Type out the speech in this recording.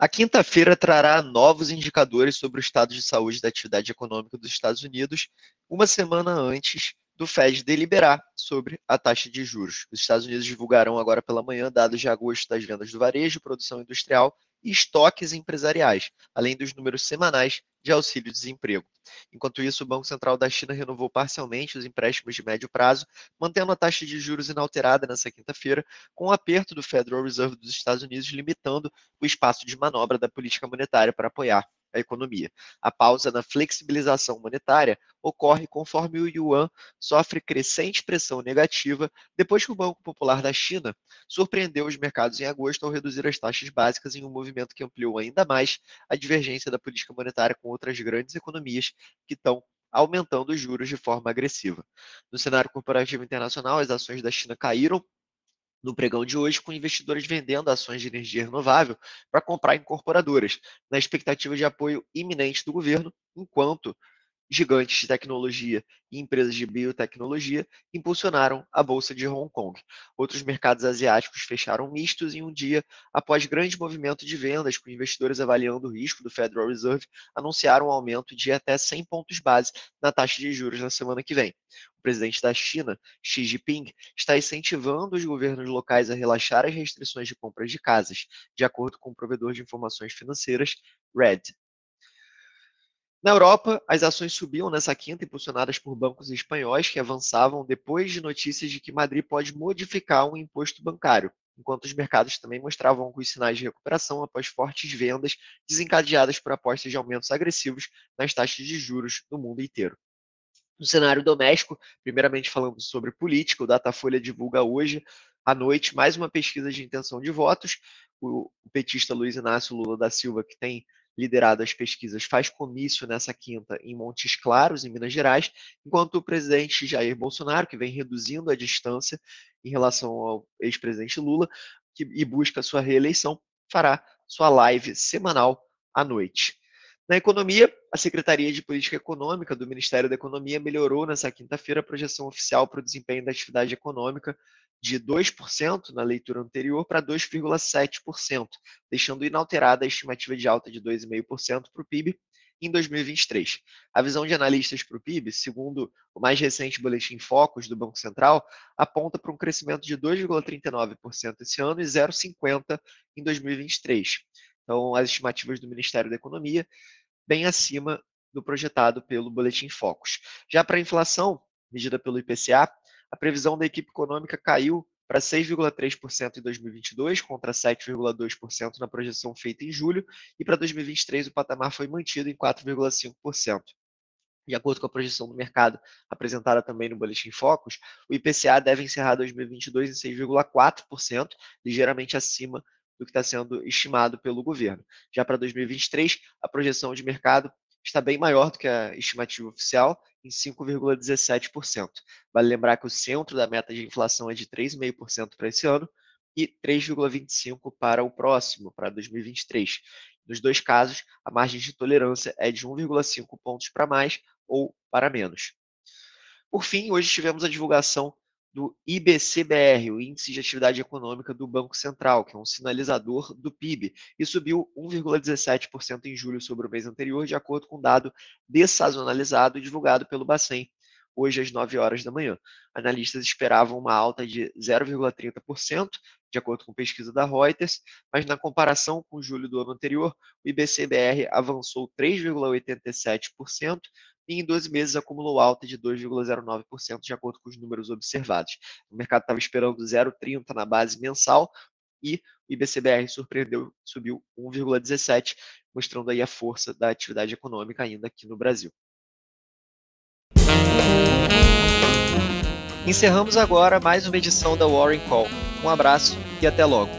A quinta-feira trará novos indicadores sobre o estado de saúde da atividade econômica dos Estados Unidos, uma semana antes do Fed deliberar sobre a taxa de juros. Os Estados Unidos divulgarão agora pela manhã dados de agosto das vendas do varejo, produção industrial e estoques empresariais, além dos números semanais de auxílio-desemprego. Enquanto isso, o Banco Central da China renovou parcialmente os empréstimos de médio prazo, mantendo a taxa de juros inalterada nesta quinta-feira, com o aperto do Federal Reserve dos Estados Unidos limitando o espaço de manobra da política monetária para apoiar a economia. A pausa na flexibilização monetária ocorre conforme o yuan sofre crescente pressão negativa depois que o Banco Popular da China surpreendeu os mercados em agosto ao reduzir as taxas básicas em um movimento que ampliou ainda mais a divergência da política monetária com outras grandes economias que estão aumentando os juros de forma agressiva. No cenário corporativo internacional, as ações da China caíram no pregão de hoje, com investidores vendendo ações de energia renovável para comprar incorporadoras, na expectativa de apoio iminente do governo, enquanto gigantes de tecnologia e empresas de biotecnologia impulsionaram a bolsa de Hong Kong. Outros mercados asiáticos fecharam mistos em um dia após grande movimento de vendas, com investidores avaliando o risco do Federal Reserve, anunciaram um aumento de até 100 pontos base na taxa de juros na semana que vem. O presidente da China, Xi Jinping, está incentivando os governos locais a relaxar as restrições de compras de casas, de acordo com o provedor de informações financeiras, Red. Na Europa, as ações subiam nessa quinta, impulsionadas por bancos espanhóis que avançavam depois de notícias de que Madrid pode modificar um imposto bancário, enquanto os mercados também mostravam alguns sinais de recuperação após fortes vendas desencadeadas por apostas de aumentos agressivos nas taxas de juros no mundo inteiro. No cenário doméstico, primeiramente falando sobre política, o Datafolha divulga hoje à noite mais uma pesquisa de intenção de votos. O petista Luiz Inácio Lula da Silva, que tem liderado as pesquisas, faz comício nessa quinta em Montes Claros, em Minas Gerais, enquanto o presidente Jair Bolsonaro, que vem reduzindo a distância em relação ao ex-presidente Lula que, e busca sua reeleição, fará sua live semanal à noite. Na economia, a Secretaria de Política Econômica do Ministério da Economia melhorou nessa quinta-feira a projeção oficial para o desempenho da atividade econômica de 2% na leitura anterior para 2,7%, deixando inalterada a estimativa de alta de 2,5% para o PIB em 2023. A visão de analistas para o PIB, segundo o mais recente boletim Focus do Banco Central, aponta para um crescimento de 2,39% esse ano e 0,50% em 2023. Então, as estimativas do Ministério da Economia, bem acima do projetado pelo boletim Focus. Já para a inflação, medida pelo IPCA, a previsão da equipe econômica caiu para 6,3% em 2022, contra 7,2% na projeção feita em julho, e para 2023 o patamar foi mantido em 4,5%. De acordo com a projeção do mercado apresentada também no Boletim Focus, o IPCA deve encerrar 2022 em 6,4%, ligeiramente acima do que está sendo estimado pelo governo. Já para 2023, a projeção de mercado está bem maior do que a estimativa oficial, em 5,17%. Vale lembrar que o centro da meta de inflação é de 3,5% para esse ano e 3,25% para o próximo, para 2023. Nos dois casos, a margem de tolerância é de 1,5 pontos para mais ou para menos. Por fim, hoje tivemos a divulgação do IBCBR, o Índice de Atividade Econômica do Banco Central, que é um sinalizador do PIB, e subiu 1,17% em julho sobre o mês anterior, de acordo com um dado dessazonalizado divulgado pelo Bacen, hoje às 9 horas da manhã. Analistas esperavam uma alta de 0,30%, de acordo com pesquisa da Reuters, mas na comparação com julho do ano anterior, o IBCBR avançou 3,87%, e em 12 meses acumulou alta de 2,09%, de acordo com os números observados. O mercado estava esperando 0,30 na base mensal e o IBCBR surpreendeu, subiu 1,17, mostrando aí a força da atividade econômica ainda aqui no Brasil. Encerramos agora mais uma edição da Warren Call. Um abraço e até logo.